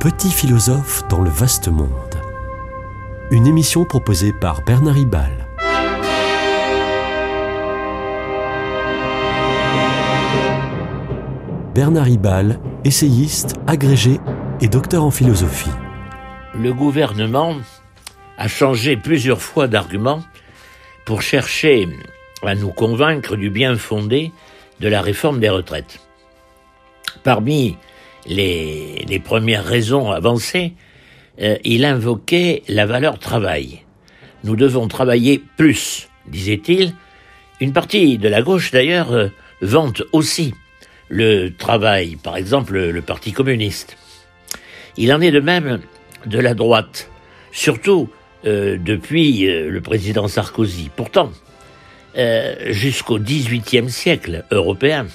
petit philosophe dans le vaste monde. Une émission proposée par Bernard Ribal. Bernard Ribal, essayiste, agrégé et docteur en philosophie. Le gouvernement a changé plusieurs fois d'argument pour chercher à nous convaincre du bien fondé de la réforme des retraites. Parmi les, premières raisons avancées, euh, il invoquait la valeur travail. Nous devons travailler plus, disait-il. Une partie de la gauche, d'ailleurs, euh, vante aussi le travail, par exemple le Parti communiste. Il en est de même de la droite, surtout euh, depuis le président Sarkozy. Pourtant, jusqu'au XVIIIe siècle européen,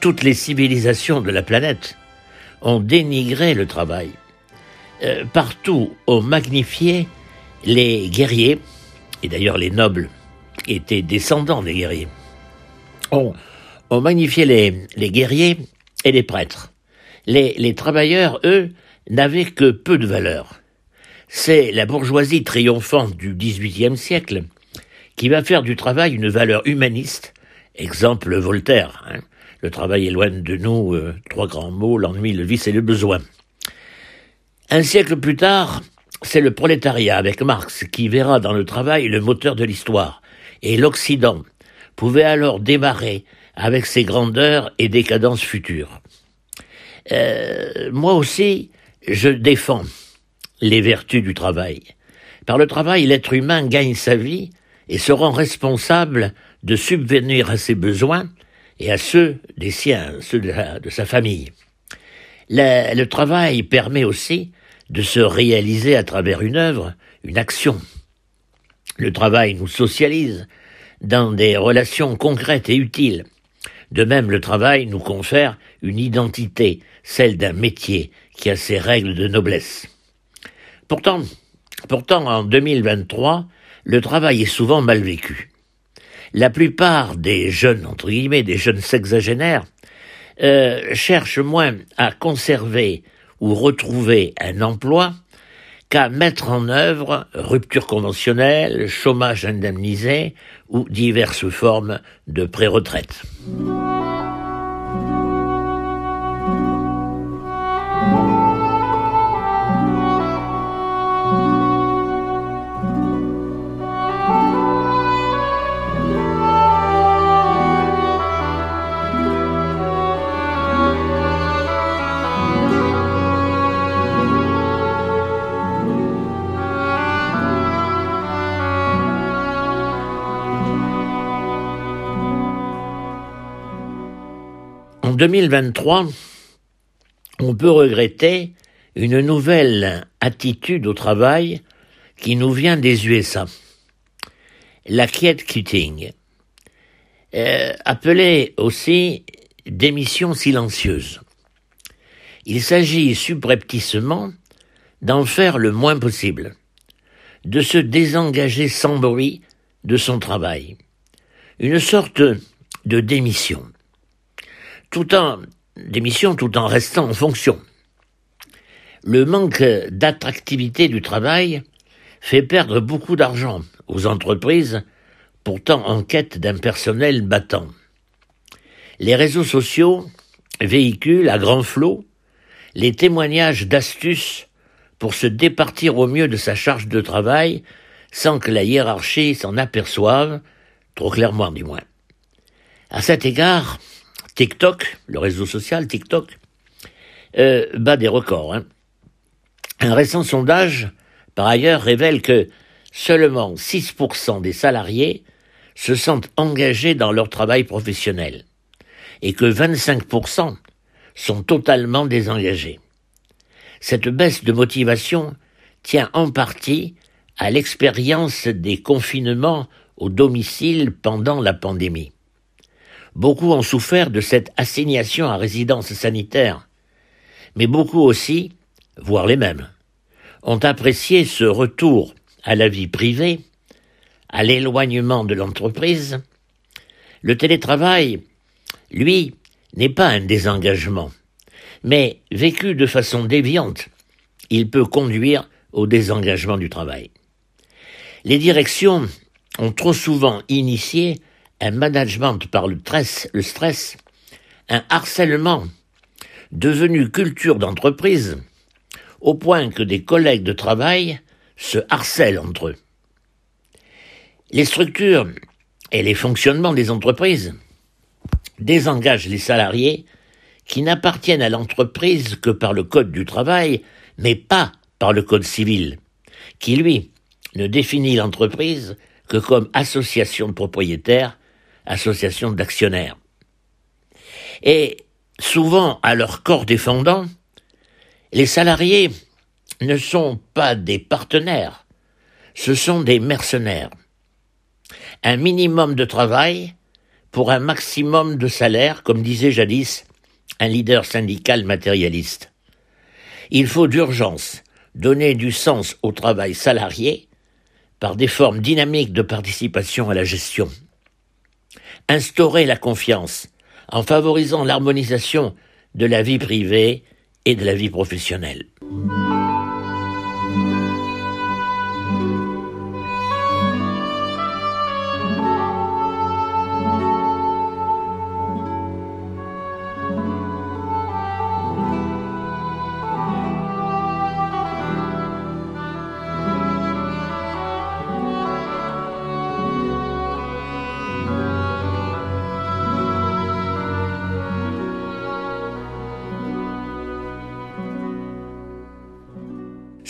toutes les civilisations de la planète ont dénigré le travail. Euh, partout, on magnifié les guerriers, et d'ailleurs les nobles étaient descendants des guerriers. On, on magnifiait les, les guerriers et les prêtres. Les, les travailleurs, eux, n'avaient que peu de valeur. C'est la bourgeoisie triomphante du XVIIIe siècle qui va faire du travail une valeur humaniste. Exemple Voltaire. Hein. Le travail éloigne de nous euh, trois grands mots, l'ennui, le vice et le besoin. Un siècle plus tard, c'est le prolétariat avec Marx qui verra dans le travail le moteur de l'histoire. Et l'Occident pouvait alors démarrer avec ses grandeurs et décadences futures. Euh, moi aussi, je défends les vertus du travail. Par le travail, l'être humain gagne sa vie et se rend responsable de subvenir à ses besoins et à ceux des siens, ceux de, sa famille. Le, le travail permet aussi de se réaliser à travers une œuvre, une action. Le travail nous socialise dans des relations concrètes et utiles. De même, le travail nous confère une identité, celle d'un métier qui a ses règles de noblesse. Pourtant, pourtant, en 2023, le travail est souvent mal vécu. La plupart des jeunes, entre guillemets, des jeunes sexagénaires, euh, cherchent moins à conserver ou retrouver un emploi qu'à mettre en œuvre rupture conventionnelle, chômage indemnisé ou diverses formes de pré-retraite. 2023, on peut regretter une nouvelle attitude au travail qui nous vient des USA. La quiet quitting, euh, appelée aussi démission silencieuse. Il s'agit subrepticement d'en faire le moins possible, de se désengager sans bruit de son travail. Une sorte de démission tout en démission tout en restant en fonction. Le manque d'attractivité du travail fait perdre beaucoup d'argent aux entreprises pourtant en quête d'un personnel battant. Les réseaux sociaux véhiculent à grand flot les témoignages d'astuces pour se départir au mieux de sa charge de travail sans que la hiérarchie s'en aperçoive, trop clairement du moins. À cet égard, TikTok, le réseau social TikTok, euh, bat des records. Hein. Un récent sondage, par ailleurs, révèle que seulement 6% des salariés se sentent engagés dans leur travail professionnel et que 25% sont totalement désengagés. Cette baisse de motivation tient en partie à l'expérience des confinements au domicile pendant la pandémie. Beaucoup ont souffert de cette assignation à résidence sanitaire, mais beaucoup aussi, voire les mêmes, ont apprécié ce retour à la vie privée, à l'éloignement de l'entreprise. Le télétravail, lui, n'est pas un désengagement, mais vécu de façon déviante, il peut conduire au désengagement du travail. Les directions ont trop souvent initié un management par le stress, un harcèlement devenu culture d'entreprise, au point que des collègues de travail se harcèlent entre eux. Les structures et les fonctionnements des entreprises désengagent les salariés qui n'appartiennent à l'entreprise que par le Code du travail, mais pas par le Code civil, qui, lui, ne définit l'entreprise que comme association de propriétaires, association d'actionnaires. Et souvent, à leur corps défendant, les salariés ne sont pas des partenaires, ce sont des mercenaires. Un minimum de travail pour un maximum de salaire, comme disait jadis un leader syndical matérialiste. Il faut d'urgence donner du sens au travail salarié par des formes dynamiques de participation à la gestion. Instaurer la confiance en favorisant l'harmonisation de la vie privée et de la vie professionnelle.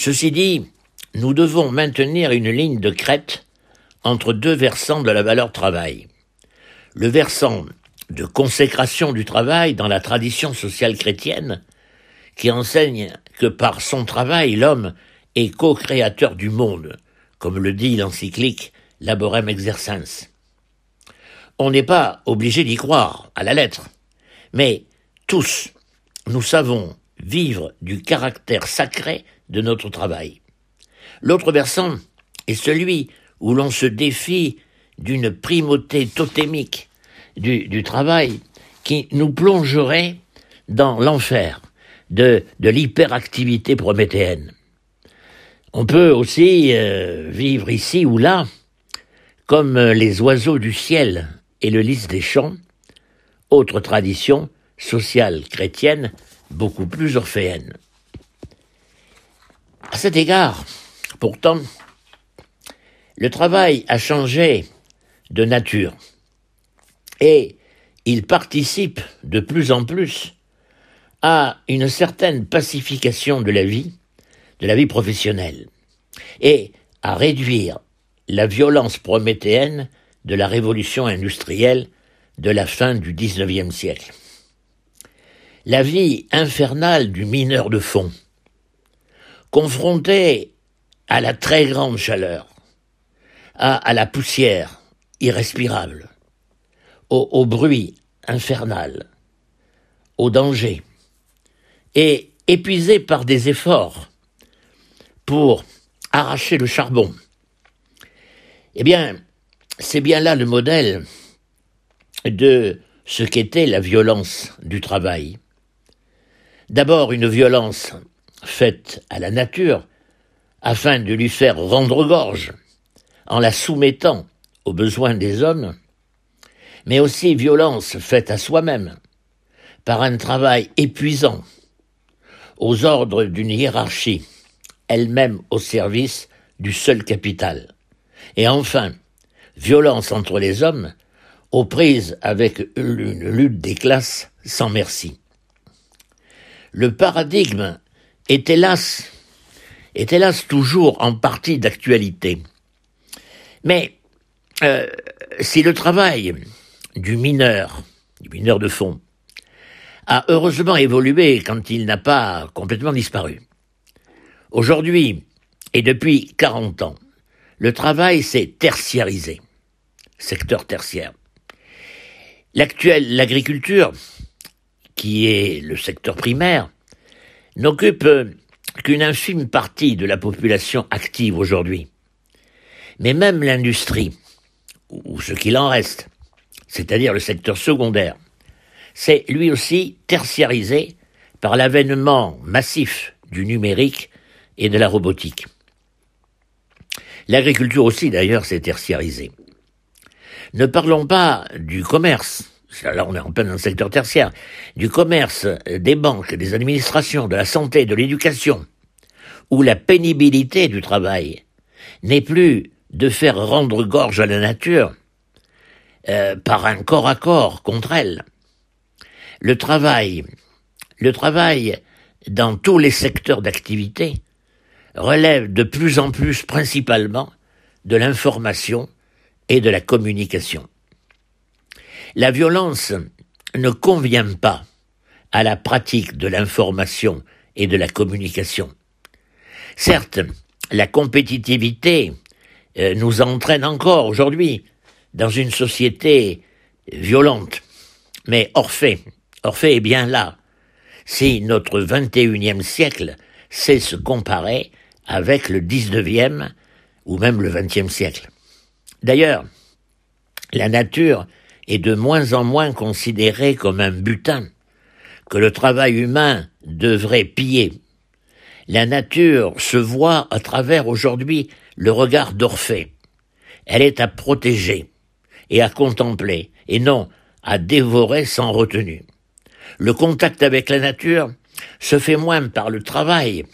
Ceci dit, nous devons maintenir une ligne de crête entre deux versants de la valeur travail. Le versant de consécration du travail dans la tradition sociale chrétienne, qui enseigne que par son travail l'homme est co-créateur du monde, comme le dit l'encyclique Laborem Exercens. On n'est pas obligé d'y croire à la lettre, mais tous, nous savons vivre du caractère sacré de notre travail. L'autre versant est celui où l'on se défie d'une primauté totémique du, travail qui nous plongerait dans l'enfer de, de l'hyperactivité prométhéenne. On peut aussi euh, vivre ici ou là comme les oiseaux du ciel et le lys des champs, autre tradition sociale chrétienne beaucoup plus orphéenne. À cet égard, pourtant, le travail a changé de nature et il participe de plus en plus à une certaine pacification de la vie, de la vie professionnelle, et à réduire la violence prométhéenne de la révolution industrielle de la fin du XIXe siècle. La vie infernale du mineur de fond, confronté à la très grande chaleur, à, la poussière irrespirable, au, au bruit infernal, au danger, et épuisé par des efforts pour arracher le charbon, eh bien, c'est bien là le modèle de ce qu'était la violence du travail. D'abord une violence faite à la nature, afin de lui faire rendre gorge, en la soumettant aux besoins des hommes, mais aussi violence faite à soi-même, par un travail épuisant, aux ordres d'une hiérarchie, elle-même au service du seul capital. Et enfin, violence entre les hommes, aux prises avec une lutte des classes sans merci. Le paradigme est hélas, est hélas toujours en partie d'actualité. Mais euh, si le travail du mineur, du mineur de fond, a heureusement évolué quand il n'a pas complètement disparu. Aujourd'hui, et depuis 40 ans, le travail s'est tertiarisé, secteur tertiaire. L'actuelle, l'agriculture, qui est le secteur primaire, n'occupe euh, qu'une infime partie de la population active aujourd'hui. Mais même l'industrie, ou ce qu'il en reste, c'est-à-dire le secteur secondaire, c'est lui aussi tertiarisé par l'avènement massif du numérique et de la robotique. L'agriculture aussi, d'ailleurs, s'est tertiarisée. Ne parlons pas du commerce, là on est en plein dans le secteur tertiaire, du commerce, des banques, des administrations, de la santé, de l'éducation, où la pénibilité du travail n'est plus de faire rendre gorge à la nature euh, par un corps à corps contre elle. Le travail, le travail dans tous les secteurs d'activité relève de plus en plus principalement de l'information et de la communication. La violence ne convient pas à la pratique de l'information et de la communication. Certes, la compétitivité euh, nous entraîne encore aujourd'hui dans une société violente, mais Orphée, Orphée est bien là. Si notre 21e siècle sait se comparer avec le 19e ou même le 20e siècle. D'ailleurs, la nature est de moins en moins considérée comme un butin que le travail humain devrait piller. La nature se voit à travers aujourd'hui le regard d'Orphée. Elle est à protéger et à contempler, et non à dévorer sans retenue. Le contact avec la nature se fait moins par le travail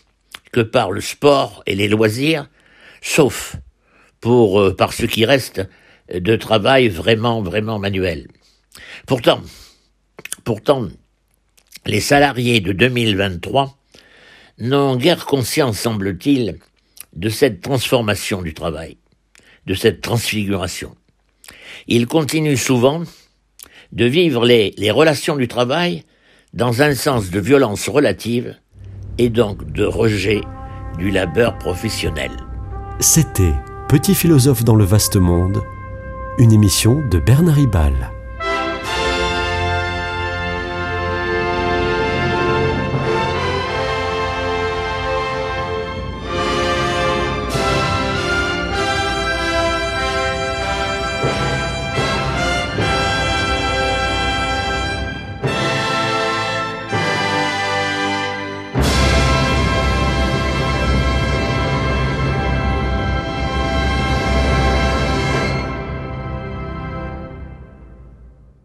que par le sport et les loisirs, sauf pour euh, par ce qui reste de travail vraiment vraiment manuel. Pourtant, pourtant, les salariés de 2023 n'ont guère conscience, semble-t-il, de cette transformation du travail, de cette transfiguration. Ils continuent souvent de vivre les, relations du travail dans un sens de violence relative et donc de rejet du labeur professionnel. C'était Petit philosophe dans le vaste monde, une émission de Bernard Ribal.